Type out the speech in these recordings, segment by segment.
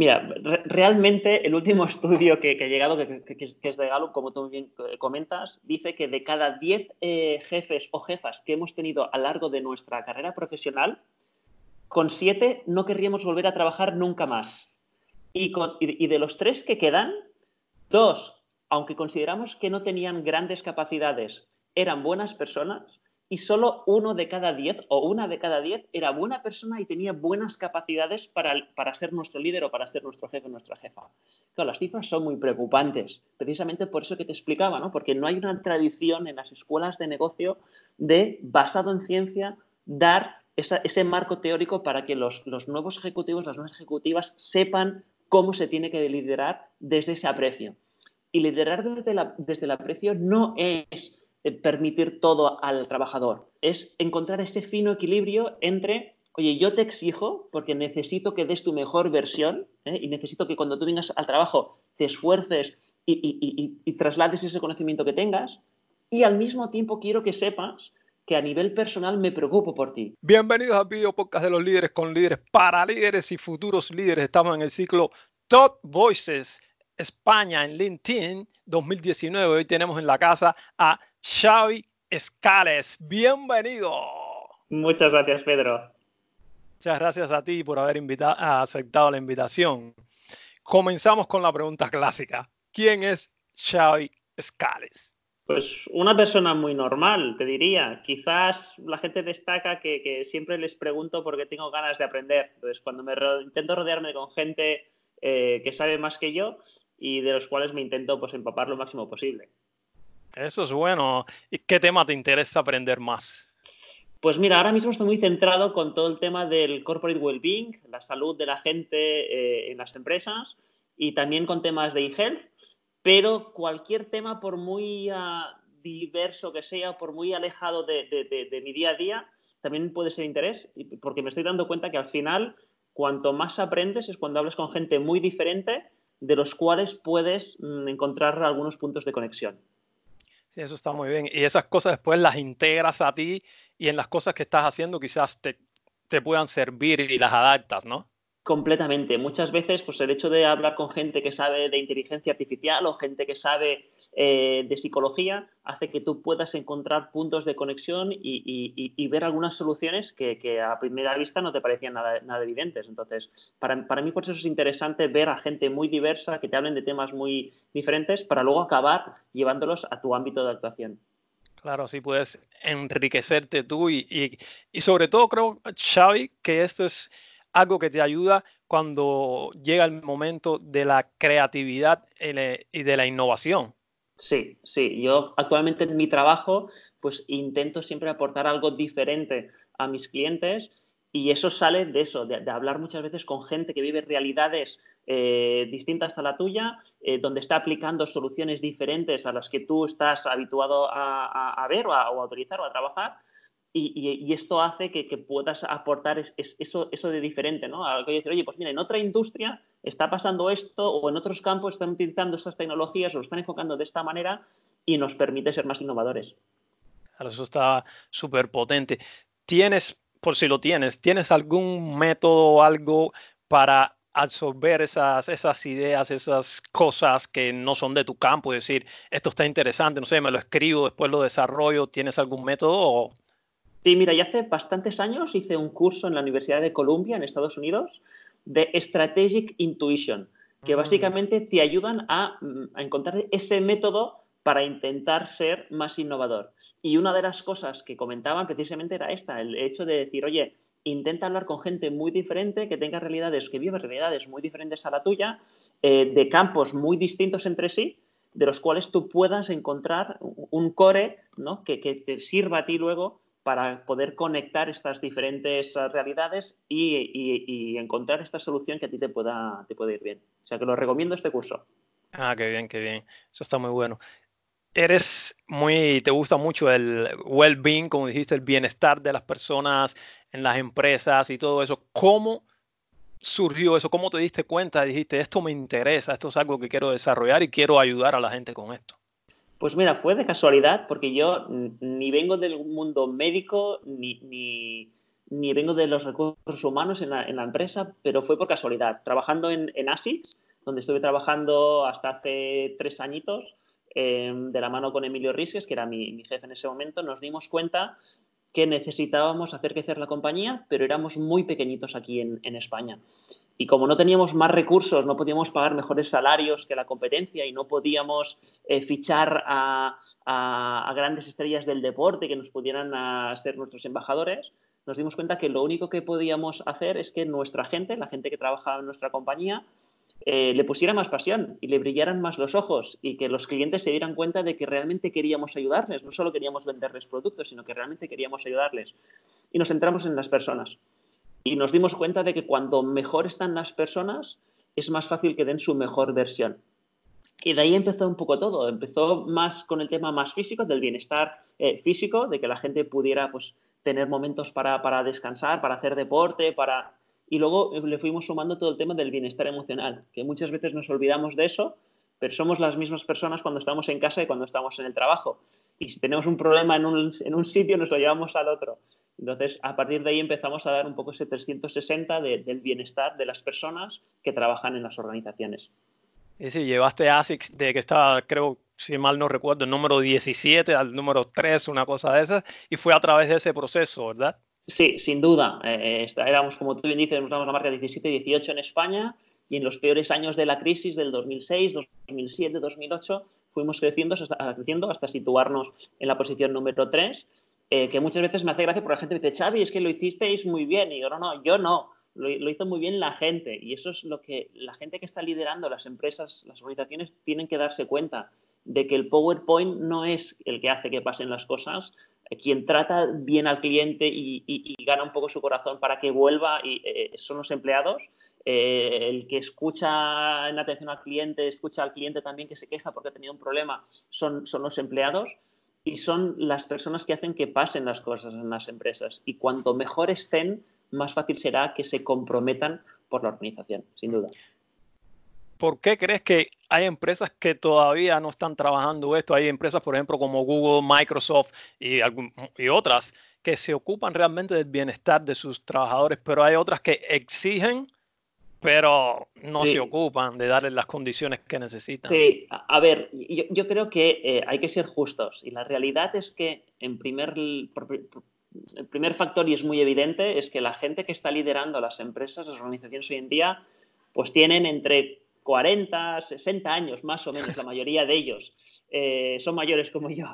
Mira, realmente el último estudio que, ha llegado, que, es de Gallup, como tú bien eh, comentas, dice que de cada 10 eh, jefes o jefas que hemos tenido a lo largo de nuestra carrera profesional, con 7 no querríamos volver a trabajar nunca más. Y, y de los tres que quedan, dos, aunque consideramos que no tenían grandes capacidades, eran buenas personas, y solo uno de cada diez o una de cada diez era buena persona y tenía buenas capacidades para, para ser nuestro líder o para ser nuestro jefe o nuestra jefa. Claro, las cifras son muy preocupantes, precisamente por eso que te explicaba, ¿no? porque no hay una tradición en las escuelas de negocio de, basado en ciencia, dar ese marco teórico para que los, los nuevos ejecutivos, las nuevas ejecutivas sepan cómo se tiene que liderar desde ese aprecio. Y liderar desde, la, desde el aprecio no es permitir todo al trabajador. Es encontrar ese fino equilibrio entre, oye, yo te exijo porque necesito que des tu mejor versión ¿eh? y necesito que cuando tú vengas al trabajo te esfuerces y, traslades ese conocimiento que tengas y al mismo tiempo quiero que sepas que a nivel personal me preocupo por ti. Bienvenidos al video podcast de los líderes con líderes para líderes y futuros líderes. Estamos en el ciclo Top Voices España en LinkedIn 2019. Hoy tenemos en la casa a Xavi Escales. Bienvenido. Muchas gracias, Pedro. Muchas gracias a ti por haber aceptado la invitación. Comenzamos con la pregunta clásica. ¿Quién es Xavi Escales? Pues una persona muy normal, te diría. Quizás la gente destaca que, siempre les pregunto porque tengo ganas de aprender. Entonces, cuando me intento rodearme con gente eh, que sabe más que yo y de los cuales me intento pues, empapar lo máximo posible. Eso es bueno. ¿Y qué tema te interesa aprender más? Pues mira, ahora mismo estoy muy centrado con todo el tema del corporate well-being, la salud de la gente eh, en las empresas y también con temas de e-health, pero cualquier tema, por muy ah, diverso que sea, por muy alejado de, mi día a día, también puede ser interés, porque me estoy dando cuenta que al final, cuanto más aprendes es cuando hablas con gente muy diferente, de los cuales puedes mm, encontrar algunos puntos de conexión. Sí, eso está muy bien. Y esas cosas después las integras a ti y en las cosas que estás haciendo quizás te, te puedan servir y las adaptas, ¿no? Completamente. Muchas veces, pues el hecho de hablar con gente que sabe de inteligencia artificial o gente que sabe eh, de psicología hace que tú puedas encontrar puntos de conexión y, ver algunas soluciones que, a primera vista no te parecían nada, evidentes. Entonces, para, para, mí por eso es interesante ver a gente muy diversa que te hablen de temas muy diferentes para luego acabar llevándolos a tu ámbito de actuación. Claro, así puedes enriquecerte tú y, y sobre todo creo, Xavi, que esto es algo que te ayuda cuando llega el momento de la creatividad y de la innovación. Sí, sí. Yo actualmente en mi trabajo pues intento siempre aportar algo diferente a mis clientes y eso sale de eso, de, hablar muchas veces con gente que vive realidades eh, distintas a la tuya, eh, donde está aplicando soluciones diferentes a las que tú estás habituado a, ver o a, o a utilizar o a trabajar y, esto hace que, puedas aportar eso, eso de diferente, ¿no? Algo que decir, oye, pues mira, en otra industria está pasando esto o en otros campos están utilizando estas tecnologías o lo están enfocando de esta manera y nos permite ser más innovadores. Claro, eso está súper potente. ¿Tienes, por si lo tienes, tienes algún método o algo para absorber esas, esas ideas, esas cosas que no son de tu campo? Es decir, esto está interesante, no sé, me lo escribo, después lo desarrollo. ¿Tienes algún método o Sí, mira, ya hace bastantes años hice un curso en la Universidad de Columbia, en Estados Unidos, de Strategic Intuition, que mm. básicamente te ayudan a, mm, a, encontrar ese método para intentar ser más innovador. Y una de las cosas que comentaban precisamente era esta, el hecho de decir, oye, intenta hablar con gente muy diferente, que tenga realidades, que vive realidades muy diferentes a la tuya, eh, de campos muy distintos entre sí, de los cuales tú puedas encontrar un core ¿no? que, que te sirva a ti luego para poder conectar estas diferentes ah, realidades y, encontrar esta solución que a ti te pueda, te pueda ir bien. O sea que lo recomiendo este curso. Ah, qué bien, qué bien. Eso está muy bueno. Eres muy, te gusta mucho el well-being, como dijiste, el bienestar de las personas en las empresas y todo eso. ¿Cómo surgió eso? ¿Cómo te diste cuenta? Dijiste, esto me interesa, esto es algo que quiero desarrollar y quiero ayudar a la gente con esto. Pues mira, fue de casualidad porque yo ni vengo del mundo médico ni, ni vengo de los recursos humanos en la, empresa, pero fue por casualidad. Trabajando en, en ASICS, donde estuve trabajando hasta hace tres añitos, em, de la mano con Emilio Risques, que era mi, jefe en ese momento, nos dimos cuenta que necesitábamos hacer crecer la compañía, pero éramos muy pequeñitos aquí en, España. Y como no teníamos más recursos, no podíamos pagar mejores salarios que la competencia y no podíamos eh, fichar a, grandes estrellas del deporte que nos pudieran ser nuestros embajadores, nos dimos cuenta que lo único que podíamos hacer es que nuestra gente, la gente que trabajaba en nuestra compañía, eh, le pusiera más pasión y le brillaran más los ojos y que los clientes se dieran cuenta de que realmente queríamos ayudarles, no solo queríamos venderles productos, sino que realmente queríamos ayudarles. Y nos centramos en las personas. Y nos dimos cuenta de que cuando mejor están las personas, es más fácil que den su mejor versión. Y de ahí empezó un poco todo. Empezó más con el tema más físico, del bienestar eh, físico, de que la gente pudiera pues, tener momentos para, para descansar, para hacer deporte, para y luego eh, le fuimos sumando todo el tema del bienestar emocional, que muchas veces nos olvidamos de eso, pero somos las mismas personas cuando estamos en casa y cuando estamos en el trabajo. Y si tenemos un problema en un, en un sitio, nos lo llevamos al otro. Entonces, a partir de ahí empezamos a dar un poco ese 360 del bienestar de las personas que trabajan en las organizaciones. Y sí, llevaste ASICS de que estaba, creo, si mal no recuerdo, el número 17 al número 3, una cosa de esas, y fue a través de ese proceso, ¿verdad? Sí, sin duda. Eh, éramos, como tú bien dices, éramos la marca 17-18 en España y en los peores años de la crisis del 2006, 2007, 2008 fuimos creciendo hasta, creciendo hasta situarnos en la posición número 3, eh, que muchas veces me hace gracia porque la gente me dice, Xavi, es que lo hicisteis muy bien. Y yo, no, no, yo no. Lo, lo, hizo muy bien la gente. Y eso es lo que la gente que está liderando las empresas, las organizaciones, tienen que darse cuenta de que el PowerPoint no es el que hace que pasen las cosas, quien trata bien al cliente y, gana un poco su corazón para que vuelva y, eh, son los empleados. Eh, el que escucha en atención al cliente, escucha al cliente también que se queja porque ha tenido un problema, son, son los empleados y son las personas que hacen que pasen las cosas en las empresas. Y cuanto mejor estén, más fácil será que se comprometan por la organización, sin duda. ¿Por qué crees que hay empresas que todavía no están trabajando esto? Hay empresas, por ejemplo, como Google, Microsoft y, otras que se ocupan realmente del bienestar de sus trabajadores, pero hay otras que exigen, pero no se ocupan de darles las condiciones que necesitan. Sí, a ver, yo, creo que eh, hay que ser justos y la realidad es que en primer, el primer factor, y es muy evidente, es que la gente que está liderando las empresas, las organizaciones hoy en día, pues tienen entre 40, 60 años más o menos, la mayoría de ellos. Eh, son mayores como yo.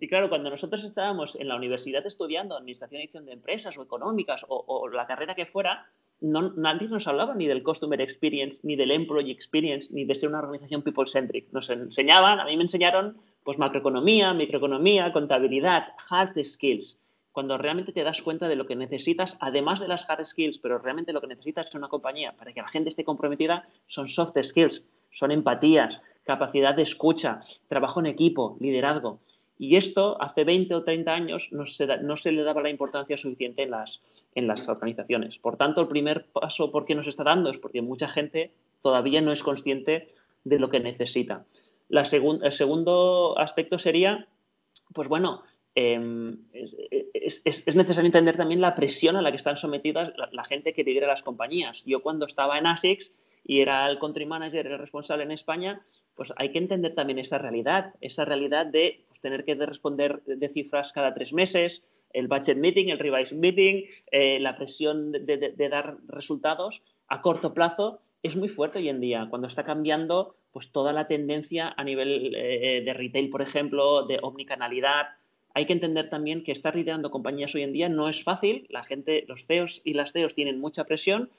Y claro, cuando nosotros estábamos en la universidad estudiando Administración y Edición de Empresas o Económicas o, la carrera que fuera, nadie nos hablaba ni del Customer Experience, ni del Employee Experience, ni de ser una organización people-centric. Nos enseñaban, a mí me enseñaron pues macroeconomía, microeconomía, contabilidad, hard skills cuando realmente te das cuenta de lo que necesitas, además de las hard skills, pero realmente lo que necesitas en una compañía para que la gente esté comprometida son soft skills, son empatías, capacidad de escucha, trabajo en equipo, liderazgo. Y esto hace 20 o 30 años no se, no se le daba la importancia suficiente en las, en las organizaciones. Por tanto, el primer paso por qué nos está dando es porque mucha gente todavía no es consciente de lo que necesita. La el segundo aspecto sería, pues bueno, Em, es, necesario entender también la presión a la que están sometidas la, gente que lidera las compañías. Yo cuando estaba en ASICS y era el country manager, el responsable en España, pues hay que entender también esa realidad, esa realidad de pues, tener que responder de cifras cada tres meses, el budget meeting, el revise meeting, eh, la presión de, dar resultados a corto plazo es muy fuerte hoy en día, cuando está cambiando pues toda la tendencia a nivel eh, de retail, por ejemplo, de omnicanalidad, hay que entender también que estar liderando compañías hoy en día no es fácil. La gente, los CEOs y las CEOs tienen mucha presión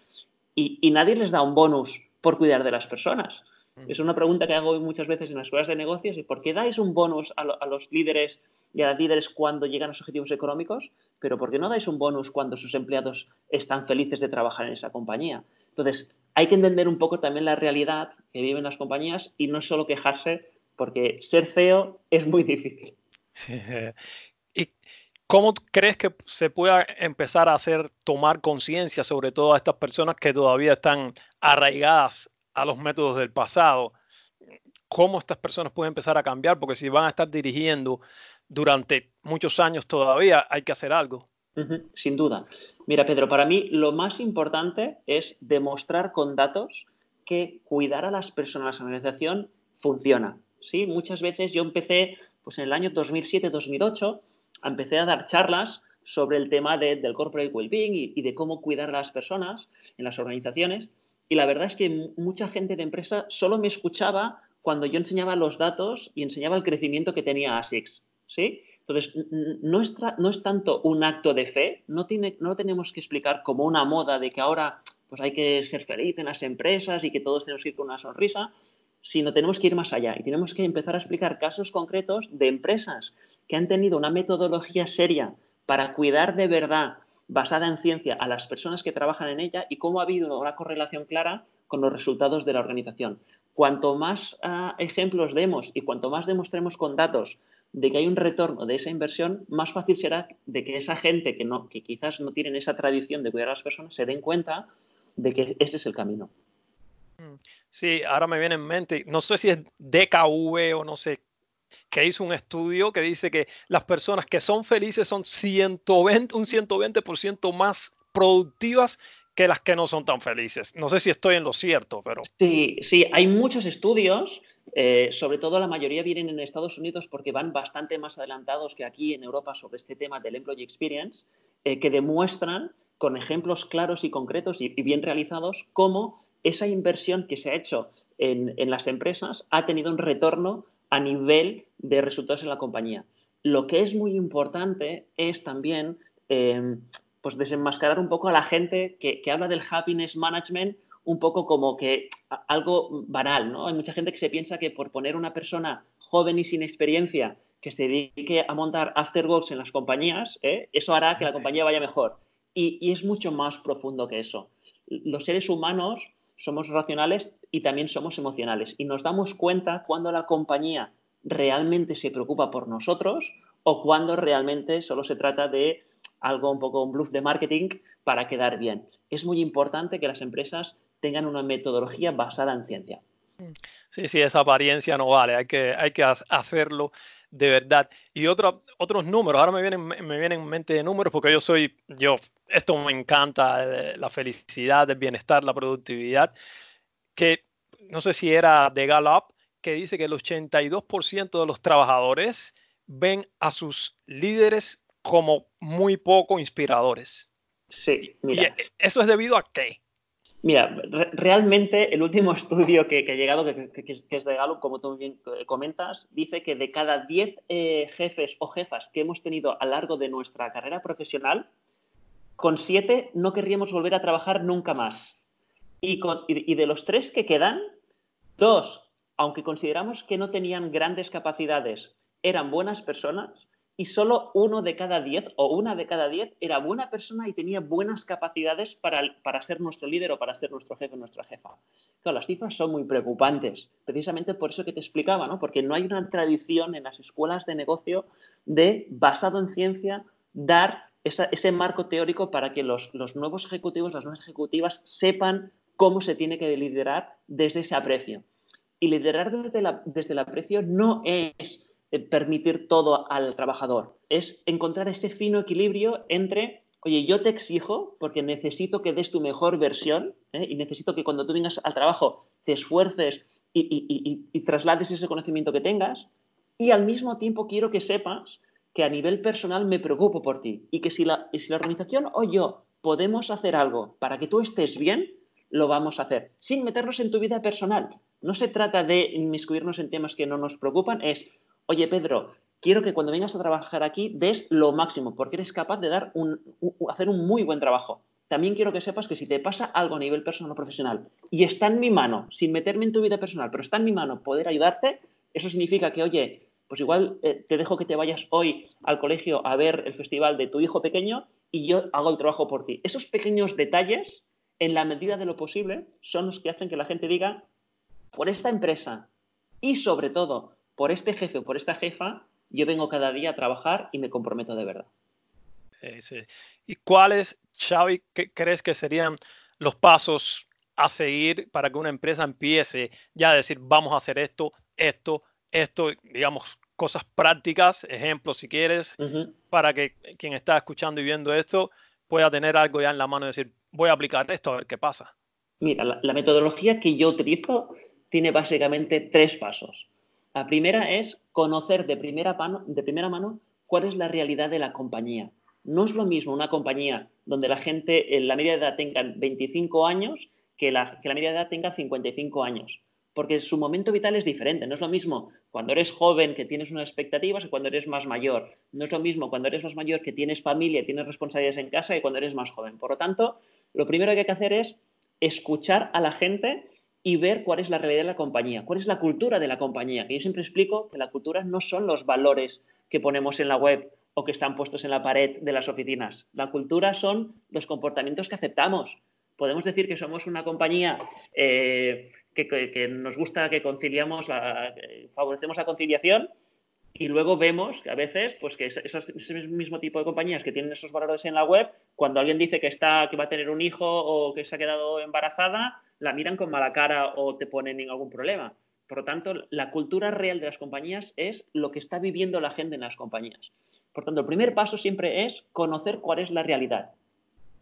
y, nadie les da un bonus por cuidar de las personas. Mm. Es una pregunta que hago muchas veces en las escuelas de negocios y ¿por qué dais un bonus a, los líderes y a las líderes cuando llegan a los objetivos económicos? Pero ¿por qué no dais un bonus cuando sus empleados están felices de trabajar en esa compañía? Entonces, hay que entender un poco también la realidad que viven las compañías y no solo quejarse porque ser CEO es muy difícil. ¿Y cómo crees que se pueda empezar a hacer, tomar conciencia sobre todo a estas personas que todavía están arraigadas a los métodos del pasado? ¿Cómo estas personas pueden empezar a cambiar? Porque si van a estar dirigiendo durante muchos años todavía, hay que hacer algo. sin duda. Mira, Pedro, para mí lo más importante es demostrar con datos que cuidar a las personas en la organización funciona. ¿sí? Muchas veces yo empecé, pues en el año 2007-2008, empecé a dar charlas sobre el tema del corporate well-being y, de cómo cuidar a las personas en las organizaciones. Y la verdad es que mucha gente de empresa solo me escuchaba cuando yo enseñaba los datos y enseñaba el crecimiento que tenía ASICS. ¿sí? Entonces, no es, tanto un acto de fe, no, no tenemos que explicar como una moda de que ahora pues hay que ser feliz en las empresas y que todos tenemos que ir con una sonrisa, sino tenemos que ir más allá y tenemos que empezar a explicar casos concretos de empresas que han tenido una metodología seria para cuidar de verdad, basada en ciencia, a las personas que trabajan en ella y cómo ha habido una correlación clara con los resultados de la organización. Cuanto más uh, ejemplos demos y cuanto más demostremos con datos de que hay un retorno de esa inversión, más fácil será de que esa gente que quizás no tienen esa tradición de cuidar a las personas se den cuenta de que ese es el camino. Mm, sí, ahora me viene en mente, no sé si es DKV o no sé, que hizo un estudio que dice que las personas que son felices son 120, un 120% más productivas que las que no son tan felices. No sé si estoy en lo cierto, pero... Sí, sí, hay muchos estudios, eh, sobre todo la mayoría vienen en Estados Unidos porque van bastante más adelantados que aquí en Europa sobre este tema del Employee Experience, eh, que demuestran con ejemplos claros y concretos y, bien realizados cómo esa inversión que se ha hecho en, las empresas ha tenido un retorno a nivel de resultados en la compañía. Lo que es muy importante es también eh, pues desenmascarar un poco a la gente que, habla del happiness management un poco como que algo banal, ¿no? Hay mucha gente que se piensa que por poner una persona joven y sin experiencia que se dedique a montar afterworks en las compañías, ¿eh? eso hará que la compañía vaya mejor. Y, y, es mucho más profundo que eso. Los seres humanos somos racionales y también somos emocionales. Y nos damos cuenta cuando la compañía realmente se preocupa por nosotros o cuando realmente solo se trata de algo un poco un bluff de marketing para quedar bien. Es muy importante que las empresas tengan una metodología basada en ciencia. Sí, sí, esa apariencia no vale, hay que, hay que hacerlo de verdad. Y otro, otros números, ahora me vienen, me vienen en mente de números porque yo soy, yo, esto me encanta, eh, la felicidad, el bienestar, la productividad, que no sé si era de Gallup, que dice que el 82% de los trabajadores ven a sus líderes como muy poco inspiradores. Sí, mira. E, ¿Eso es debido a qué? Mira, realmente el último estudio que, ha llegado, que, es de Gallup, como tú bien eh, comentas, dice que de cada 10 eh, jefes o jefas que hemos tenido a lo largo de nuestra carrera profesional, con 7 no querríamos volver a trabajar nunca más. Y, y de los tres que quedan, dos, aunque consideramos que no tenían grandes capacidades, eran buenas personas, y solo uno de cada diez o una de cada diez era buena persona y tenía buenas capacidades para, para ser nuestro líder o para ser nuestro jefe o nuestra jefa. Claro, las cifras son muy preocupantes, precisamente por eso que te explicaba, ¿no? porque no hay una tradición en las escuelas de negocio de, basado en ciencia, dar ese marco teórico para que los, los nuevos ejecutivos, las nuevas ejecutivas sepan cómo se tiene que liderar desde ese aprecio. Y liderar desde, la, desde el aprecio no es permitir todo al trabajador. Es encontrar ese fino equilibrio entre, oye, yo te exijo porque necesito que des tu mejor versión ¿eh? y necesito que cuando tú vengas al trabajo te esfuerces y, traslades ese conocimiento que tengas y al mismo tiempo quiero que sepas que a nivel personal me preocupo por ti y que si la, si la organización o yo podemos hacer algo para que tú estés bien, lo vamos a hacer, sin meternos en tu vida personal. No se trata de inmiscuirnos en temas que no nos preocupan, es, oye Pedro, quiero que cuando vengas a trabajar aquí des lo máximo, porque eres capaz de dar un, hacer un muy buen trabajo. También quiero que sepas que si te pasa algo a nivel personal o profesional y está en mi mano, sin meterme en tu vida personal, pero está en mi mano poder ayudarte, eso significa que, oye, pues igual eh, te dejo que te vayas hoy al colegio a ver el festival de tu hijo pequeño y yo hago el trabajo por ti. Esos pequeños detalles, en la medida de lo posible, son los que hacen que la gente diga, por esta empresa y sobre todo por este jefe o por esta jefa, yo vengo cada día a trabajar y me comprometo de verdad. ¿Y cuáles, Xavi, crees que serían los pasos a seguir para que una empresa empiece ya a decir, vamos a hacer esto, esto, esto, digamos, cosas prácticas, ejemplos si quieres, para que quien está escuchando y viendo esto pueda tener algo ya en la mano y decir, voy a aplicar esto a ver qué pasa. Mira, la, metodología que yo utilizo tiene básicamente tres pasos. La primera es conocer de primera, mano, de primera mano cuál es la realidad de la compañía. No es lo mismo una compañía donde la gente en la media edad tenga 25 años que la, que la media edad tenga 55 años porque su momento vital es diferente. No es lo mismo cuando eres joven que tienes unas expectativas que cuando eres más mayor. No es lo mismo cuando eres más mayor que tienes familia, tienes responsabilidades en casa que cuando eres más joven. Por lo tanto, lo primero que hay que hacer es escuchar a la gente y ver cuál es la realidad de la compañía, cuál es la cultura de la compañía. Que yo siempre explico que la cultura no son los valores que ponemos en la web o que están puestos en la pared de las oficinas. La cultura son los comportamientos que aceptamos. Podemos decir que somos una compañía eh, que, nos gusta que conciliamos, la, favorecemos la conciliación y luego vemos que a veces, pues que ese mismo tipo de compañías que tienen esos valores en la web, cuando alguien dice que está, que va a tener un hijo o que se ha quedado embarazada, la miran con mala cara o te ponen algún problema. Por lo tanto, la cultura real de las compañías es lo que está viviendo la gente en las compañías. Por tanto, el primer paso siempre es conocer cuál es la realidad.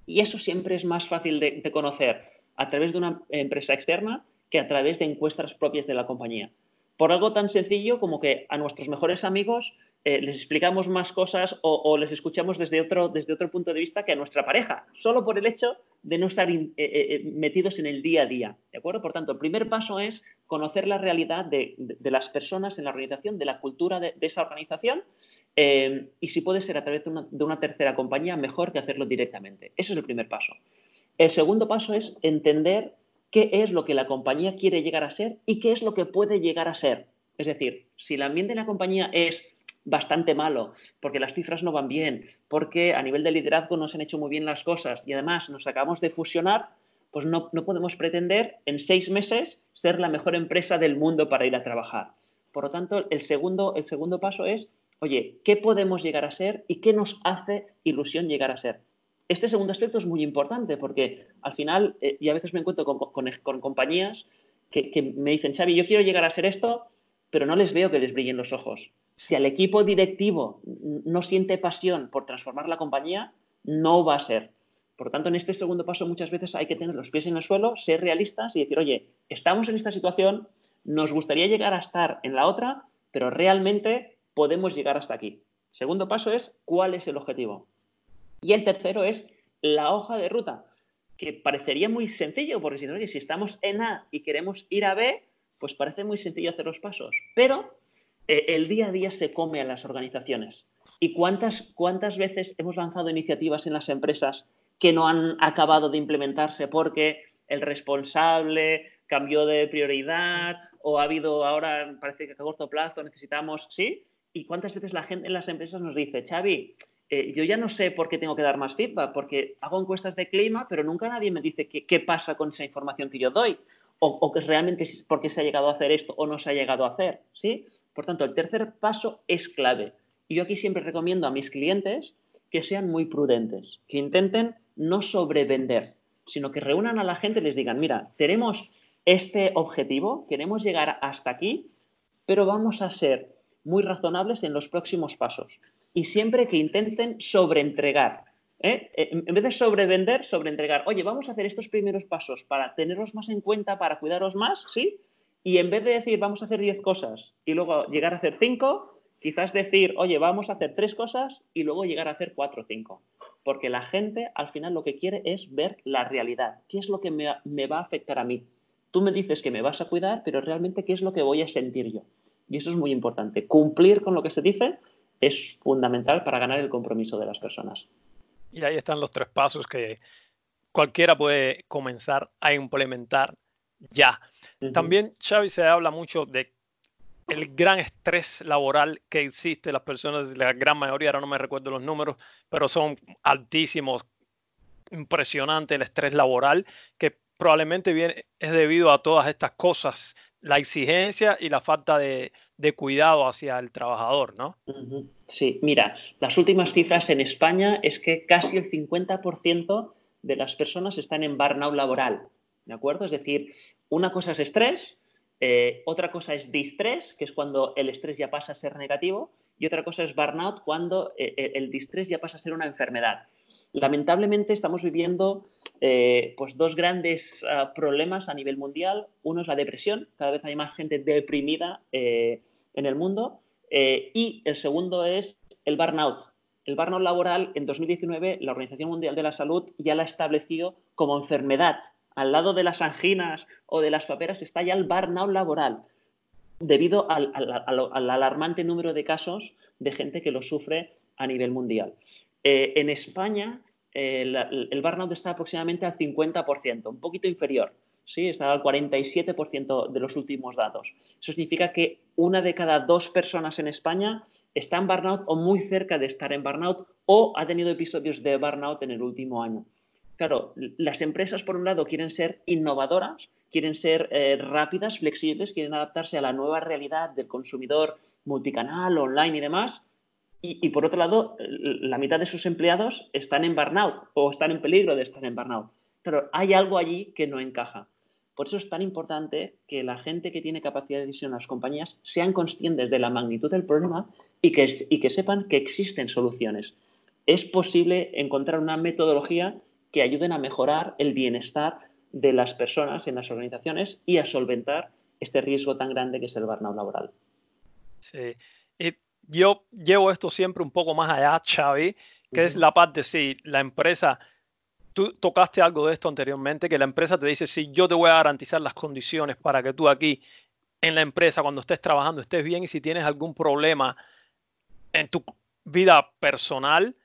Y eso siempre es más fácil de conocer a través de una empresa externa que a través de encuestas propias de la compañía. Por algo tan sencillo como que a nuestros mejores amigos eh, les explicamos más cosas o, les escuchamos desde otro, desde otro punto de vista que a nuestra pareja, solo por el hecho de no estar eh, eh, metidos en el día a día. ¿De acuerdo? Por tanto, el primer paso es conocer la realidad de, las personas en la organización, de la cultura de, esa organización y si puede ser a través de una, de una tercera compañía, mejor que hacerlo directamente. Ese es el primer paso. El segundo paso es entender qué es lo que la compañía quiere llegar a ser y qué es lo que puede llegar a ser. Es decir, si el ambiente de la compañía es bastante malo, porque las cifras no van bien, porque a nivel de liderazgo no se han hecho muy bien las cosas y además nos acabamos de fusionar, pues no, podemos pretender en seis meses ser la mejor empresa del mundo para ir a trabajar. Por lo tanto, el segundo, el segundo paso es, oye, ¿qué podemos llegar a ser y qué nos hace ilusión llegar a ser? Este segundo aspecto es muy importante porque al final, eh, y a veces me encuentro con, compañías que, me dicen, Xavi, yo quiero llegar a ser esto, pero no les veo que les brillen los ojos. Si al equipo directivo no siente pasión por transformar la compañía, no va a ser. Por lo tanto, en este segundo paso muchas veces hay que tener los pies en el suelo, ser realistas y decir, oye, estamos en esta situación, nos gustaría llegar a estar en la otra, pero realmente podemos llegar hasta aquí. Segundo paso es, ¿cuál es el objetivo? Y el tercero es la hoja de ruta, que parecería muy sencillo, porque si, oye, si estamos en A y queremos ir a B, pues parece muy sencillo hacer los pasos. Pero el día a día se come a las organizaciones. ¿Y cuántas, cuántas veces hemos lanzado iniciativas en las empresas que no han acabado de implementarse porque el responsable cambió de prioridad o ha habido ahora, parece que a corto plazo necesitamos, ¿sí? ¿Y cuántas veces la gente en las empresas nos dice, Xavi, eh, yo ya no sé por qué tengo que dar más feedback, porque hago encuestas de clima, pero nunca nadie me dice qué, pasa con esa información que yo doy, o, que realmente por qué se ha llegado a hacer esto o no se ha llegado a hacer, ¿sí? Por tanto, el tercer paso es clave. Y yo aquí siempre recomiendo a mis clientes que sean muy prudentes, que intenten no sobrevender, sino que reúnan a la gente y les digan, mira, tenemos este objetivo, queremos llegar hasta aquí, pero vamos a ser muy razonables en los próximos pasos y siempre que intenten sobreentregar. ¿eh? Eh, en vez de sobrevender, sobreentregar. Oye, vamos a hacer estos primeros pasos para tenerlos más en cuenta, para cuidaros más, ¿sí? Y en vez de decir vamos a hacer 10 cosas y luego llegar a hacer 5, quizás decir, oye, vamos a hacer 3 cosas y luego llegar a hacer 4 o 5. Porque la gente al final lo que quiere es ver la realidad. ¿Qué es lo que me, me va a afectar a mí? Tú me dices que me vas a cuidar, pero realmente qué es lo que voy a sentir yo. Y eso es muy importante. Cumplir con lo que se dice es fundamental para ganar el compromiso de las personas. Y ahí están los tres pasos que cualquiera puede comenzar a implementar ya. También, Xavi, se habla mucho de el gran estrés laboral que existe. Las personas, la gran mayoría, ahora no me recuerdo los números, pero son altísimos, impresionante el estrés laboral, que probablemente viene, es debido a todas estas cosas la exigencia y la falta de, cuidado hacia el trabajador, ¿no? Sí, mira, las últimas cifras en España es que casi el 50% de las personas están en burnout laboral, ¿de acuerdo? Es decir, una cosa es estrés Eh, otra cosa es distrés, que es cuando el estrés ya pasa a ser negativo, y otra cosa es burnout, cuando eh, eh, el distrés ya pasa a ser una enfermedad. Lamentablemente estamos viviendo pues dos grandes ah, problemas a nivel mundial. Uno es la depresión, cada vez hay más gente deprimida en el mundo, y el segundo es el burnout. El burnout laboral en 2019 la Organización Mundial de la Salud ya la ha establecido como enfermedad al lado de las anginas o de las paperas está ya el burnout laboral, debido al, alarmante número de casos de gente que lo sufre a nivel mundial. Eh, en España, eh, el, burnout está aproximadamente al 50%, un poquito inferior. ¿sí? Está al 47% de los últimos datos. Eso significa que una de cada dos personas en España está en burnout o muy cerca de estar en burnout o ha tenido episodios de burnout en el último año. Claro, las empresas, por un lado, quieren ser innovadoras, quieren ser eh, rápidas, flexibles, quieren adaptarse a la nueva realidad del consumidor multicanal, online y demás. Y, por otro lado, la mitad de sus empleados están en burnout o están en peligro de estar en burnout. Pero hay algo allí que no encaja. Por eso es tan importante que la gente que tiene capacidad de decisión en las compañías sean conscientes de la magnitud del problema y que, y que sepan que existen soluciones. Es posible encontrar una metodología que ayuden a mejorar el bienestar de las personas en las organizaciones y a solventar este riesgo tan grande que es el burnout laboral. Sí, y yo llevo esto siempre un poco más allá, Xavi, que es la parte, si la empresa, tú tocaste algo de esto anteriormente, que la empresa te dice, si yo te voy a garantizar las condiciones para que tú aquí en la empresa, cuando estés trabajando, estés bien y si tienes algún problema en tu vida personal,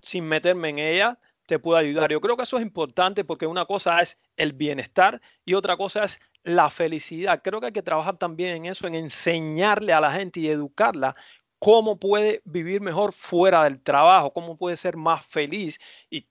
sin meterme en ella, te puede ayudar. Yo creo que eso es importante porque una cosa es el bienestar y otra cosa es la felicidad. Creo que hay que trabajar también en eso, en enseñarle a la gente y educarla cómo puede vivir mejor fuera del trabajo, cómo puede ser más feliz y,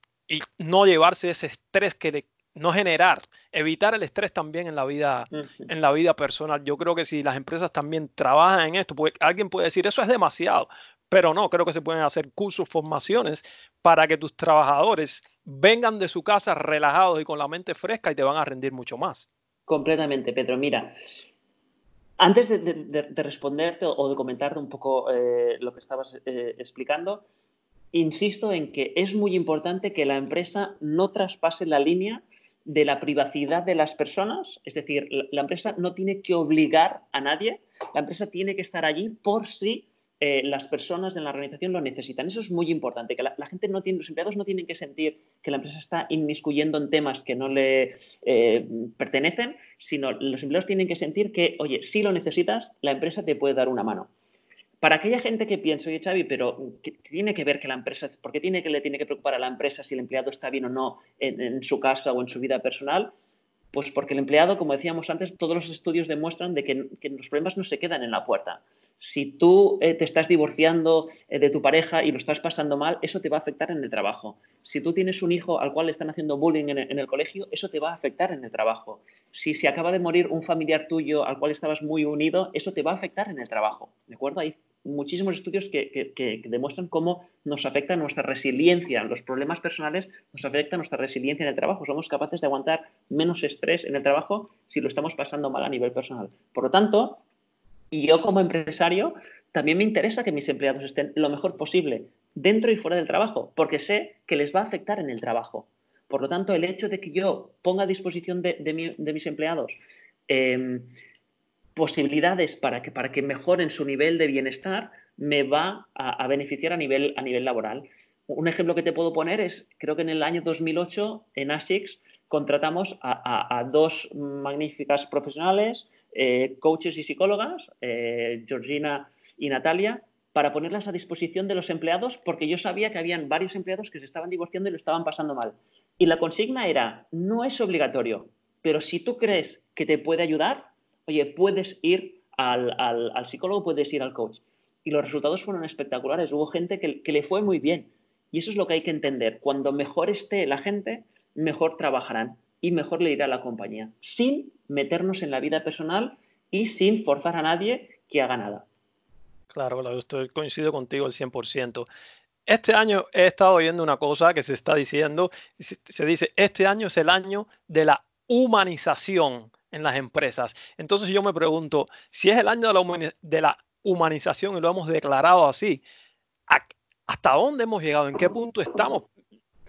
no llevarse ese estrés que no generar, evitar el estrés también en la vida, en la vida personal. Yo creo que si las empresas también trabajan en esto, pues alguien puede decir eso es demasiado, pero no, creo que se pueden hacer cursos, formaciones para que tus trabajadores vengan de su casa relajados y con la mente fresca y te van a rendir mucho más. Completamente, Pedro. Mira, antes de, responderte o de comentarte un poco eh, lo que estabas eh, explicando, insisto en que es muy importante que la empresa no traspase la línea de la privacidad de las personas, es decir, la empresa no tiene que obligar a nadie, la empresa tiene que estar allí por si eh, las personas en la organización lo necesitan. Eso es muy importante, que la, gente no tiene, los empleados no tienen que sentir que la empresa está inmiscuyendo en temas que no le eh, pertenecen, sino los empleados tienen que sentir que, oye, si lo necesitas, la empresa te puede dar una mano. Para aquella gente que piensa, oye, Xavi, pero ¿qué tiene que ver que la empresa, por qué tiene que le tiene que preocupar a la empresa si el empleado está bien o no en su casa o en su vida personal? Pues porque el empleado, como decíamos antes, todos los estudios demuestran de que, los problemas no se quedan en la puerta. Si tú eh, te estás divorciando eh, de tu pareja y lo estás pasando mal, eso te va a afectar en el trabajo. Si tú tienes un hijo al cual le están haciendo bullying en el, colegio, eso te va a afectar en el trabajo. Si se acaba de morir un familiar tuyo al cual estabas muy unido, eso te va a afectar en el trabajo. ¿De acuerdo? Hay muchísimos estudios que, demuestran cómo nos afecta nuestra resiliencia, los problemas personales nos afectan nuestra resiliencia en el trabajo. Somos capaces de aguantar menos estrés en el trabajo si lo estamos pasando mal a nivel personal. Por lo tanto, yo como empresario también me interesa que mis empleados estén lo mejor posible dentro y fuera del trabajo, porque sé que les va a afectar en el trabajo. Por lo tanto, el hecho de que yo ponga a disposición de, mis empleados em, posibilidades para que, para que mejoren su nivel de bienestar me va a, beneficiar a nivel, a nivel laboral. Un ejemplo que te puedo poner es, creo que en el año 2008 en ASICS contratamos a, dos magníficas profesionales, eh, coaches y psicólogas, eh, Georgina y Natalia, para ponerlas a disposición de los empleados porque yo sabía que habían varios empleados que se estaban divorciando y lo estaban pasando mal. Y la consigna era, no es obligatorio, pero si tú crees que te puede ayudar, oye, puedes ir al, psicólogo, puedes ir al coach. Y los resultados fueron espectaculares. Hubo gente que, le fue muy bien. Y eso es lo que hay que entender. Cuando mejor esté la gente, mejor trabajarán y mejor le irá a la compañía, sin meternos en la vida personal y sin forzar a nadie que haga nada. Claro, estoy coincido contigo al 100%. Este año he estado oyendo una cosa que se está diciendo, se dice, este año es el año de la humanización en las empresas. Entonces yo me pregunto, si es el año de la, humanización y lo hemos declarado así, ¿hasta dónde hemos llegado? ¿En qué punto estamos?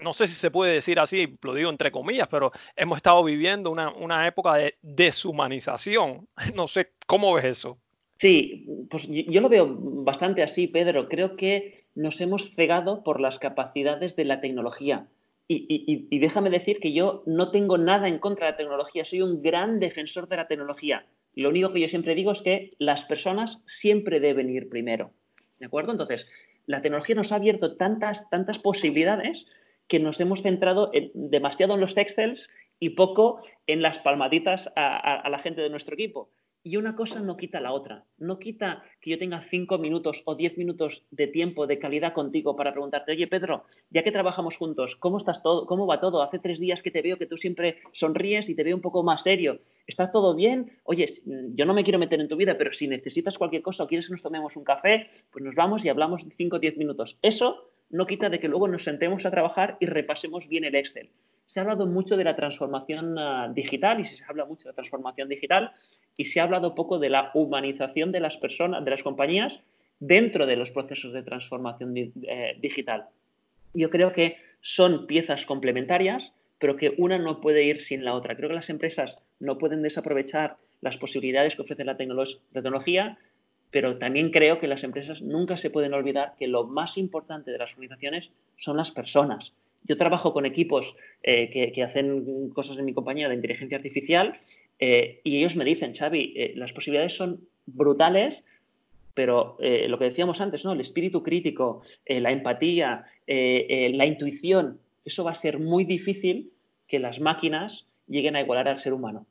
No sé si se puede decir así, lo digo entre comillas, pero hemos estado viviendo una, una época de deshumanización. No sé, ¿cómo ves eso? Sí, pues yo lo veo bastante así, Pedro. Creo que nos hemos cegado por las capacidades de la tecnología. Y, déjame decir que yo no tengo nada en contra de la tecnología, soy un gran defensor de la tecnología. Lo único que yo siempre digo es que las personas siempre deben ir primero. ¿De acuerdo? Entonces, la tecnología nos ha abierto tantas, tantas posibilidades que nos hemos centrado demasiado en los Excels y poco en las palmaditas a la gente de nuestro equipo. Y una cosa no quita la otra. No quita que yo tenga cinco minutos o diez minutos de tiempo de calidad contigo para preguntarte, oye Pedro, ya que trabajamos juntos, ¿cómo estás todo? ¿Cómo va todo? Hace tres días que te veo que tú siempre sonríes y te veo un poco más serio. ¿Está todo bien? Oye, yo no me quiero meter en tu vida, pero si necesitas cualquier cosa o quieres que nos tomemos un café, pues nos vamos y hablamos cinco o diez minutos. Eso no quita de que luego nos sentemos a trabajar y repasemos bien el Excel se ha hablado mucho de la transformación ah, digital y se habla mucho de la transformación digital y se ha hablado poco de la humanización de las personas, de las compañías dentro de los procesos de transformación eh, digital. Yo creo que son piezas complementarias, pero que una no puede ir sin la otra. Creo que las empresas no pueden desaprovechar las posibilidades que ofrece la tecnología, pero también creo que las empresas nunca se pueden olvidar que lo más importante de las organizaciones son las personas yo trabajo con equipos eh, que, hacen cosas en mi compañía de inteligencia artificial eh, y ellos me dicen, Xavi, eh, las posibilidades son brutales, pero lo que decíamos antes, ¿no? El espíritu crítico, la empatía, la intuición, eso va a ser muy difícil que las máquinas lleguen a igualar al ser humano.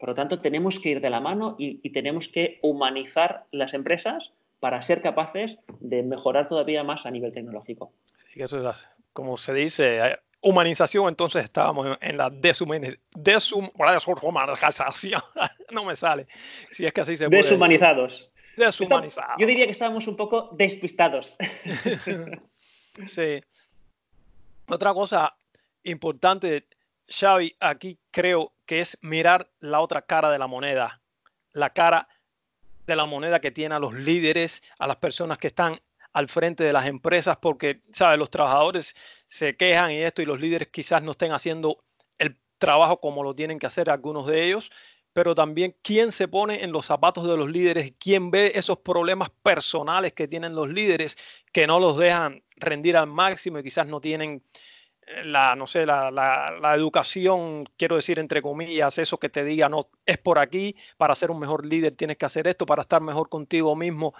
Por lo tanto, tenemos que ir de la mano y, tenemos que humanizar las empresas para ser capaces de mejorar todavía más a nivel tecnológico. Sí, eso es como se dice, eh, humanización, entonces estábamos en la deshumanización. no me sale. Si es que así se puede Deshumanizados. Deshumanizados. yo diría que estábamos un poco despistados. sí. Otra cosa importante, Xavi, aquí creo que es mirar la otra cara de la moneda. La cara de la moneda que tiene a los líderes, a las personas que están al frente de las empresas porque, ¿sabes? Los trabajadores se quejan y esto y los líderes quizás no estén haciendo el trabajo como lo tienen que hacer algunos de ellos, pero también quién se pone en los zapatos de los líderes, quién ve esos problemas personales que tienen los líderes que no los dejan rendir al máximo y quizás no tienen la, no sé, la, la, educación, quiero decir entre comillas, eso que te diga, no, es por aquí, para ser un mejor líder tienes que hacer esto, para estar mejor contigo mismo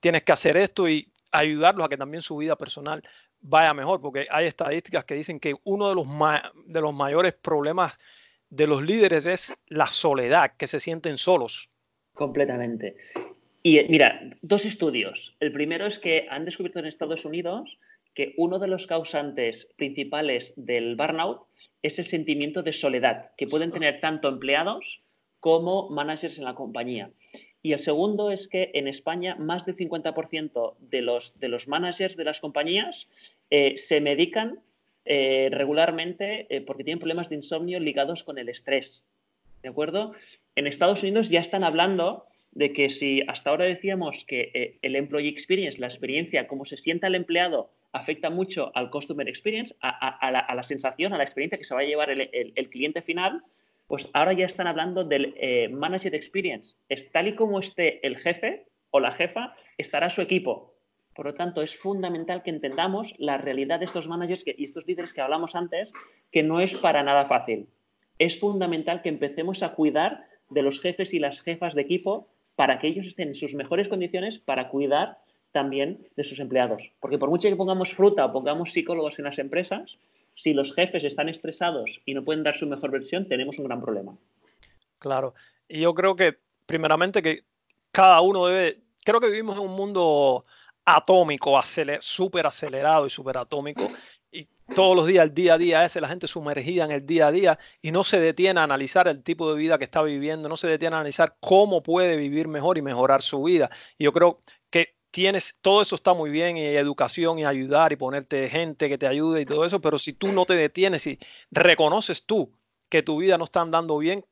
tienes que hacer esto y ayudarlos a que también su vida personal vaya mejor, porque hay estadísticas que dicen que uno de los, de los mayores problemas de los líderes es la soledad, que se sienten solos. Completamente. Y mira, dos estudios. El primero es que han descubierto en Estados Unidos que uno de los causantes principales del burnout es el sentimiento de soledad que pueden tener tanto empleados como managers en la compañía. Y el segundo es que en España más del 50% de los, de los managers de las compañías eh, se medican eh, regularmente eh, porque tienen problemas de insomnio ligados con el estrés. ¿De acuerdo? En Estados Unidos ya están hablando de que si hasta ahora decíamos que el employee experience, la experiencia, cómo se sienta el empleado, afecta mucho al customer experience, a, la, sensación, a la experiencia que se va a llevar el cliente final, pues ahora ya están hablando del eh, Manager Experience. Es tal y como esté el jefe o la jefa, estará su equipo. Por lo tanto, es fundamental que entendamos la realidad de estos managers y estos líderes que hablamos antes, que no es para nada fácil. Es fundamental que empecemos a cuidar de los jefes y las jefas de equipo para que ellos estén en sus mejores condiciones para cuidar también de sus empleados. Porque por mucho que pongamos fruta o pongamos psicólogos en las empresas, si los jefes están estresados y no pueden dar su mejor versión, tenemos un gran problema. Claro. Y yo creo que, primeramente, que cada uno debe, creo que vivimos en un mundo atómico, súper acelerado y súper atómico. Y todos los días, el día a día ese, la gente sumergida en el día a día y no se detiene a analizar el tipo de vida que está viviendo, no se detiene a analizar cómo puede vivir mejor y mejorar su vida. Y yo creo tienes, todo eso está muy bien, y educación y ayudar y ponerte gente que te ayude y todo eso, pero si tú no te detienes y reconoces tú que tu vida no está andando bien,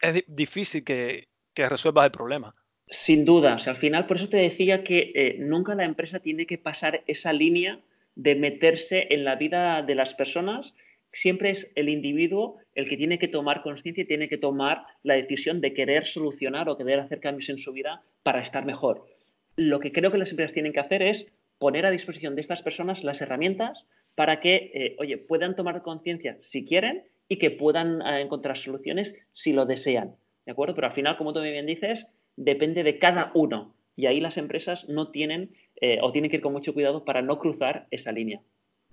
es difícil que, resuelvas el problema. Sin duda, al final por eso te decía que eh, nunca la empresa tiene que pasar esa línea de meterse en la vida de las personas. Siempre es el individuo el que tiene que tomar conciencia y tiene que tomar la decisión de querer solucionar o querer hacer cambios en su vida para estar mejor. Lo que creo que las empresas tienen que hacer es poner a disposición de estas personas las herramientas para que, eh, oye, puedan tomar conciencia si quieren y que puedan eh, encontrar soluciones si lo desean. ¿De acuerdo? Pero al final, como tú bien dices, depende de cada uno. Y ahí las empresas no tienen eh, o tienen que ir con mucho cuidado para no cruzar esa línea.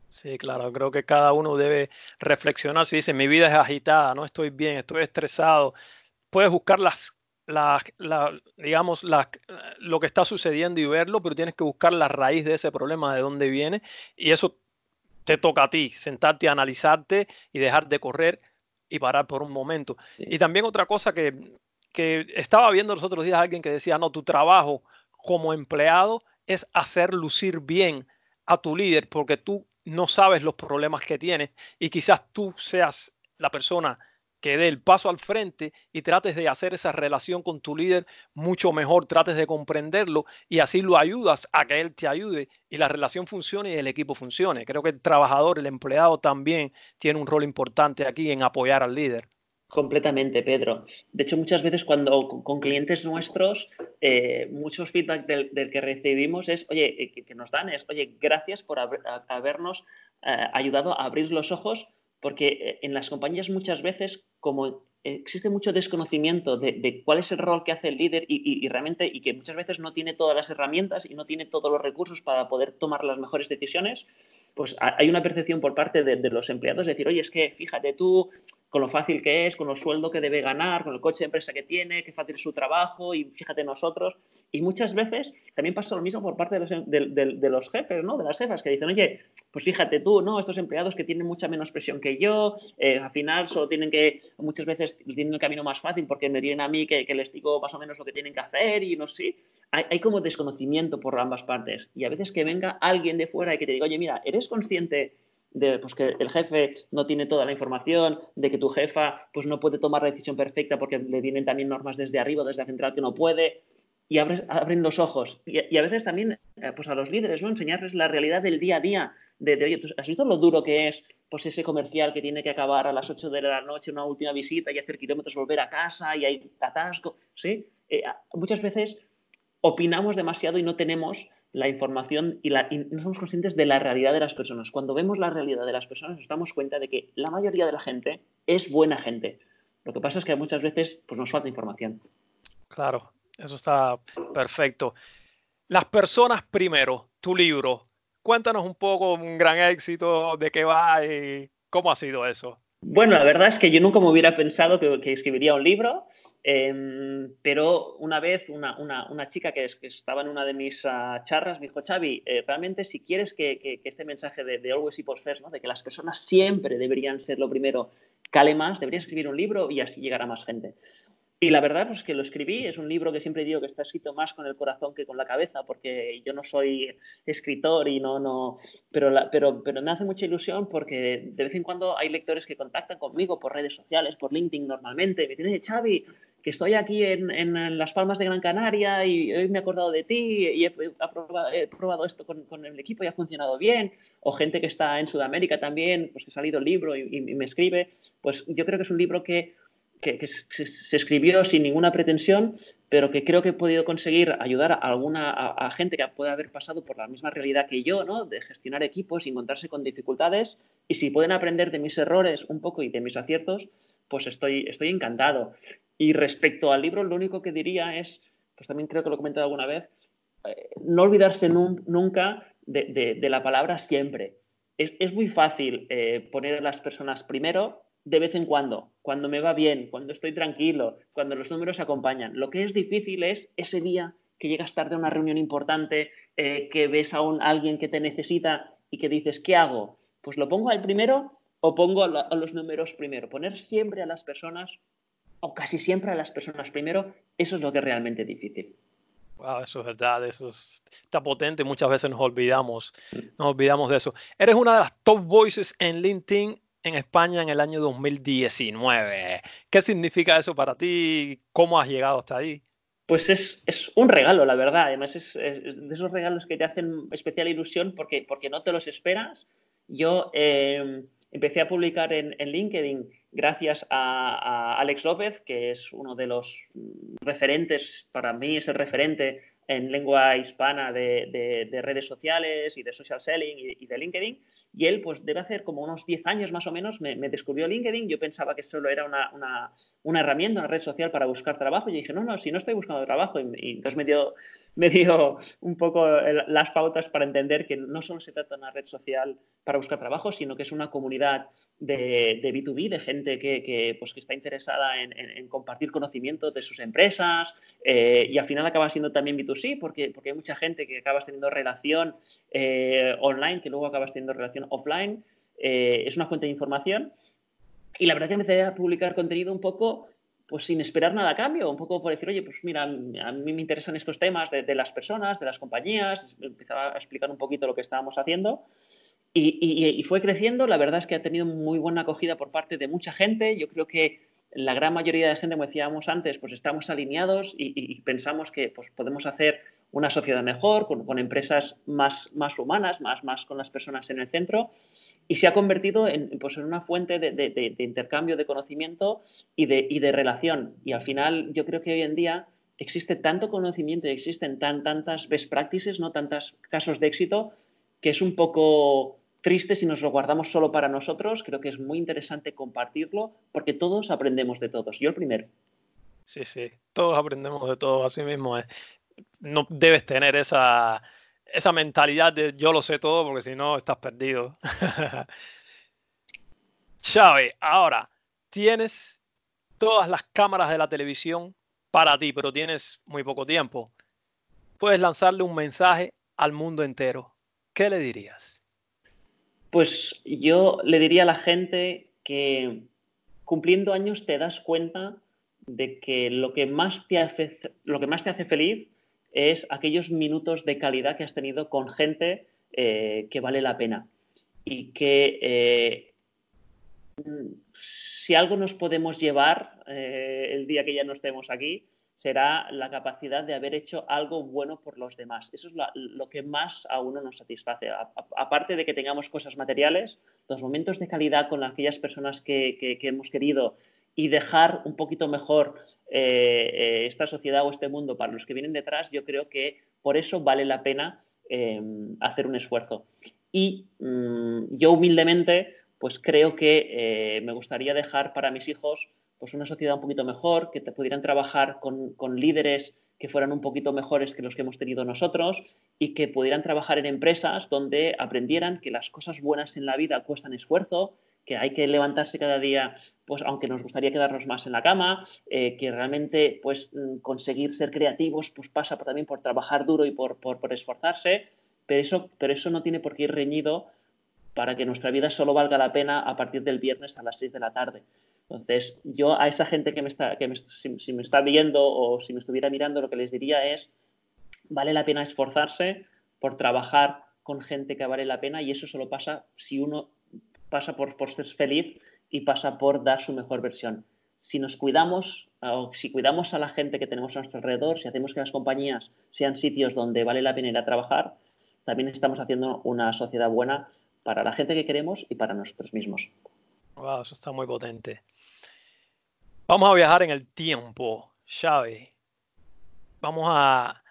Sí, claro, creo que cada uno debe reflexionar. Si dice, mi vida es agitada, no estoy bien, estoy estresado, puedes buscar las, digamos, lo que está sucediendo y verlo, pero tienes que buscar la raíz de ese problema, de dónde viene, y eso te toca a ti, sentarte, analizarte y dejar de correr y parar por un momento. Y también otra cosa que, que estaba viendo los otros días alguien que decía, no, tu trabajo como empleado es hacer lucir bien a tu líder porque tú no sabes los problemas que tiene y quizás tú seas la persona que dé el paso al frente y trates de hacer esa relación con tu líder mucho mejor, trates de comprenderlo y así lo ayudas a que él te ayude y la relación funcione y el equipo funcione. Creo que el trabajador, el empleado también tiene un rol importante aquí en apoyar al líder. Completamente, Pedro. De hecho, muchas veces cuando con clientes nuestros, eh, muchos feedback del, que recibimos es, oye, eh, que, nos dan es, oye, gracias por habernos eh, ayudado a abrir los ojos, porque en las compañías muchas veces, como existe mucho desconocimiento de, cuál es el rol que hace el líder y, realmente, y que muchas veces no tiene todas las herramientas y no tiene todos los recursos para poder tomar las mejores decisiones, pues hay una percepción por parte de, de los empleados de decir, oye, es que fíjate tú, con lo fácil que es, con los sueldos que debe ganar, con el coche de empresa que tiene, qué fácil es su trabajo y fíjate nosotros. Y muchas veces también pasa lo mismo por parte de los, de, los jefes, ¿no? De las jefas que dicen, oye, pues fíjate tú, ¿no? Estos empleados que tienen mucha menos presión que yo, eh, al final solo tienen que, muchas veces tienen el camino más fácil porque me vienen a mí que, les digo más o menos lo que tienen que hacer y no sé. Hay, hay como desconocimiento por ambas partes. Y a veces que venga alguien de fuera y que te diga, oye, mira, ¿eres consciente de pues, que el jefe no tiene toda la información, de que tu jefa pues, no puede tomar la decisión perfecta porque le vienen también normas desde arriba, desde la central que no puede, y abren los ojos. Y, a veces también eh, pues, a los líderes, ¿no? enseñarles la realidad del día a día, de, oye, ¿has visto lo duro que es pues, ese comercial que tiene que acabar a las 8 de la noche una última visita y hacer kilómetros, volver a casa y hay atasco? ¿sí? Eh, muchas veces opinamos demasiado y no tenemos la información y, no somos conscientes de la realidad de las personas. Cuando vemos la realidad de las personas nos damos cuenta de que la mayoría de la gente es buena gente. Lo que pasa es que muchas veces pues, nos falta información. Claro, eso está perfecto. Las personas primero, tu libro. Cuéntanos un poco un gran éxito, de qué va y cómo ha sido eso. Bueno, la verdad es que yo nunca me hubiera pensado que, escribiría un libro, em, pero una vez una, chica que, estaba en una de mis ah, charlas me dijo, Xavi, eh, realmente si quieres que, este mensaje de, Always Equals First, ¿no? de que las personas siempre deberían ser lo primero, cale más, deberías escribir un libro y así llegar a más gente. Y la verdad, pues que lo escribí, es un libro que siempre digo que está escrito más con el corazón que con la cabeza, porque yo no soy escritor y no, no, pero, pero, pero me hace mucha ilusión porque de vez en cuando hay lectores que contactan conmigo por redes sociales, por LinkedIn normalmente, me dicen, Xavi, que estoy aquí en, en, Las Palmas de Gran Canaria y hoy me he acordado de ti y he, probado, esto con, con, el equipo y ha funcionado bien, o gente que está en Sudamérica también, pues que ha salido el libro y, y me escribe, pues yo creo que es un libro que que, se, escribió sin ninguna pretensión, pero que creo que he podido conseguir ayudar a alguna a, gente que puede haber pasado por la misma realidad que yo, ¿no? De gestionar equipos y encontrarse con dificultades. Y si pueden aprender de mis errores un poco y de mis aciertos, pues estoy, estoy encantado. Y respecto al libro, lo único que diría es, pues también creo que lo he comentado alguna vez, eh, no olvidarse nunca de, la palabra siempre. Es, muy fácil eh, poner a las personas primero de vez en cuando, cuando me va bien, cuando estoy tranquilo, cuando los números acompañan. Lo que es difícil es ese día que llegas tarde a una reunión importante, eh, que ves a, un, alguien que te necesita y que dices, ¿qué hago? Pues lo pongo al primero o pongo a, los números primero. Poner siempre a las personas, o casi siempre a las personas primero, eso es lo que es realmente difícil. Wow, eso es verdad, eso está potente. Muchas veces nos olvidamos, nos olvidamos de eso. Eres una de las top voices en LinkedIn en España en el año 2019. ¿Qué significa eso para ti? ¿Cómo has llegado hasta ahí? Pues es, un regalo, la verdad. Además, es, de esos regalos que te hacen especial ilusión porque, porque no te los esperas. Yo em, empecé a publicar en, LinkedIn gracias a, Alex López, que es uno de los referentes, para mí es el referente en lengua hispana de, redes sociales y de social selling y, de LinkedIn. Y él, pues debe hacer como unos 10 años más o menos, me, descubrió LinkedIn. Yo pensaba que solo era una, herramienta, una red social para buscar trabajo. Y dije, no, no, si no estoy buscando trabajo. Y, entonces me dio, me dio un poco las pautas para entender que no solo se trata de una red social para buscar trabajo, sino que es una comunidad de, de B2B, de gente que, pues, que está interesada en, compartir conocimiento de sus empresas eh, y al final acaba siendo también B2C porque, porque hay mucha gente que acabas teniendo relación eh, online que luego acabas teniendo relación offline. Eh, es una fuente de información y la verdad que empecé a publicar contenido un poco pues sin esperar nada a cambio, un poco por decir, oye, pues mira, a mí me interesan estos temas de, de las personas, de las compañías, empezaba a explicar un poquito lo que estábamos haciendo y, fue creciendo, la verdad es que ha tenido muy buena acogida por parte de mucha gente. Yo creo que la gran mayoría de gente, como decíamos antes, pues estamos alineados y, pensamos que pues, podemos hacer una sociedad mejor, con, empresas más, más humanas, más, más con las personas en el centro. Y se ha convertido en, pues, en una fuente de, intercambio de conocimiento y de, y de relación. Y al final, yo creo que hoy en día existe tanto conocimiento y existen tan, tantas best practices, ¿no? tantos casos de éxito, que es un poco triste si nos lo guardamos solo para nosotros. Creo que es muy interesante compartirlo porque todos aprendemos de todos. Yo el primero. Sí, sí, todos aprendemos de todos, así mismo es. No debes tener esa, esa mentalidad de yo lo sé todo porque si no estás perdido. Xavi, ahora tienes todas las cámaras de la televisión para ti, pero tienes muy poco tiempo. Puedes lanzarle un mensaje al mundo entero. ¿Qué le dirías? Pues yo le diría a la gente que cumpliendo años te das cuenta de que lo que más te hace, lo que más te hace feliz es aquellos minutos de calidad que has tenido con gente eh, que vale la pena. Y que eh, si algo nos podemos llevar eh, el día que ya no estemos aquí, será la capacidad de haber hecho algo bueno por los demás. Eso es lo, que más a uno nos satisface. aparte de que tengamos cosas materiales, los momentos de calidad con aquellas personas que, hemos querido y dejar un poquito mejor eh, eh, esta sociedad o este mundo para los que vienen detrás, yo creo que por eso vale la pena em, hacer un esfuerzo. Y mm, yo humildemente, pues creo que eh, me gustaría dejar para mis hijos pues una sociedad un poquito mejor, que pudieran trabajar con, líderes que fueran un poquito mejores que los que hemos tenido nosotros y que pudieran trabajar en empresas donde aprendieran que las cosas buenas en la vida cuestan esfuerzo, que hay que levantarse cada día, pues aunque nos gustaría quedarnos más en la cama, eh, que realmente pues mm, conseguir ser creativos pues pasa también por trabajar duro y por, por, esforzarse, pero eso, pero eso no tiene por qué ir reñido para que nuestra vida solo valga la pena a partir del viernes a las 6 de la tarde. Entonces, yo a esa gente que me está, que si, me está viendo o si me estuviera mirando, lo que les diría es, vale la pena esforzarse por trabajar con gente que vale la pena y eso solo pasa si uno pasa por, por ser feliz y pasa por dar su mejor versión. Si nos cuidamos o si cuidamos a la gente que tenemos a nuestro alrededor, si hacemos que las compañías sean sitios donde vale la pena ir a trabajar, también estamos haciendo una sociedad buena para la gente que queremos y para nosotros mismos. Wow, eso está muy potente. Vamos a viajar en el tiempo, Xavi. Vamos a.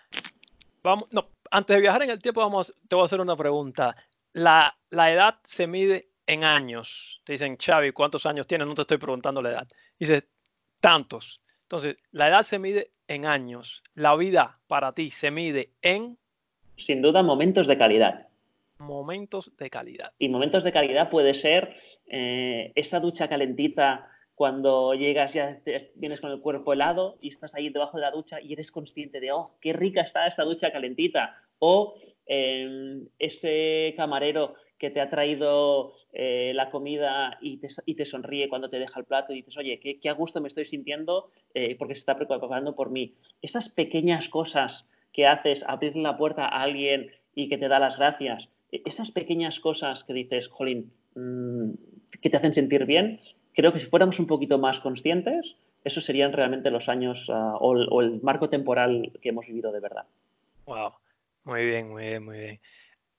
Vamos, no, antes de viajar en el tiempo, vamos, te voy a hacer una pregunta. La, la edad se mide en años. Te dicen, Xavi, ¿cuántos años tienes? No te estoy preguntando la edad. Dice, tantos. Entonces, la edad se mide en años. La vida para ti se mide en. Sin duda, momentos de calidad. Momentos de calidad. Y momentos de calidad puede ser eh, esa ducha calentita cuando llegas ya vienes con el cuerpo helado y estás ahí debajo de la ducha y eres consciente de, oh, qué rica está esta ducha calentita. O em, ese camarero que te ha traído eh, la comida y te, y te, sonríe cuando te deja el plato y dices, oye, qué, qué a gusto me estoy sintiendo eh, porque se está preocupando por mí. Esas pequeñas cosas que haces, abrir la puerta a alguien y que te da las gracias, e, esas pequeñas cosas que dices, jolín, mm, que te hacen sentir bien. Creo que si fuéramos un poquito más conscientes, esos serían realmente los años ah, o, el, marco temporal que hemos vivido de verdad. Wow, muy bien, muy bien, muy bien.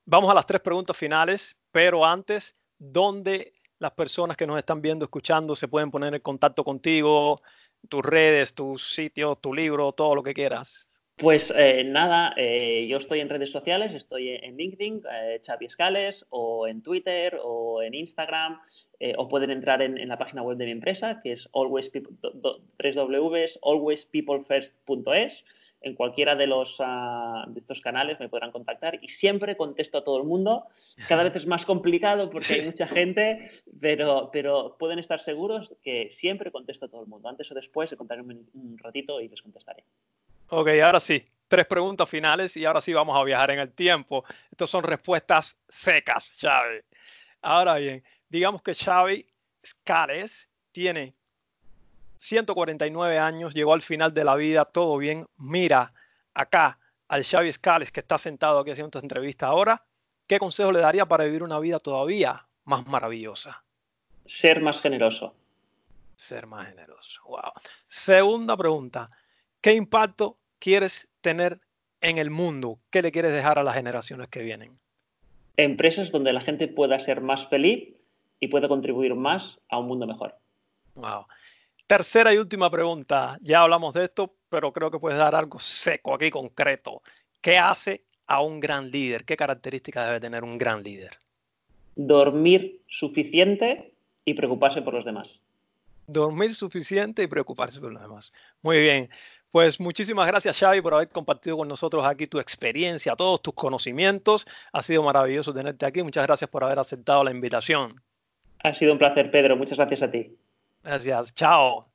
Vamos a las tres preguntas finales, pero antes, ¿dónde las personas que nos están viendo, escuchando, se pueden poner en contacto contigo? Tus redes, tus sitios, tu libro, todo lo que quieras. Pues eh, nada, eh, yo estoy en redes sociales, estoy en LinkedIn, eh, Xavi Escales, o en Twitter, o en Instagram, eh, o pueden entrar en, la página web de mi empresa, que es always www.alwayspeoplefirst.es. En cualquiera de, los, ah, de estos canales me podrán contactar y siempre contesto a todo el mundo. Cada vez es más complicado porque hay mucha gente, pero, pero pueden estar seguros que siempre contesto a todo el mundo. Antes o después, se contarme un ratito y les contestaré. Ok, ahora sí, tres preguntas finales y ahora sí vamos a viajar en el tiempo. Estas son respuestas secas, Xavi. Ahora bien, digamos que Xavi Scales tiene 149 años, llegó al final de la vida, todo bien. Mira acá al Xavi Scales que está sentado aquí haciendo esta entrevista ahora. ¿Qué consejo le daría para vivir una vida todavía más maravillosa? Ser más generoso. Ser más generoso. Wow. Segunda pregunta. ¿Qué impacto quieres tener en el mundo? ¿Qué le quieres dejar a las generaciones que vienen? Empresas donde la gente pueda ser más feliz y pueda contribuir más a un mundo mejor. Wow. Tercera y última pregunta. Ya hablamos de esto, pero creo que puedes dar algo seco aquí, concreto. ¿Qué hace a un gran líder? ¿Qué características debe tener un gran líder? Dormir suficiente y preocuparse por los demás. Dormir suficiente y preocuparse por los demás. Muy bien. Pues muchísimas gracias Xavi por haber compartido con nosotros aquí tu experiencia, todos tus conocimientos. Ha sido maravilloso tenerte aquí. Muchas gracias por haber aceptado la invitación. Ha sido un placer, Pedro. Muchas gracias a ti. Gracias. Chao.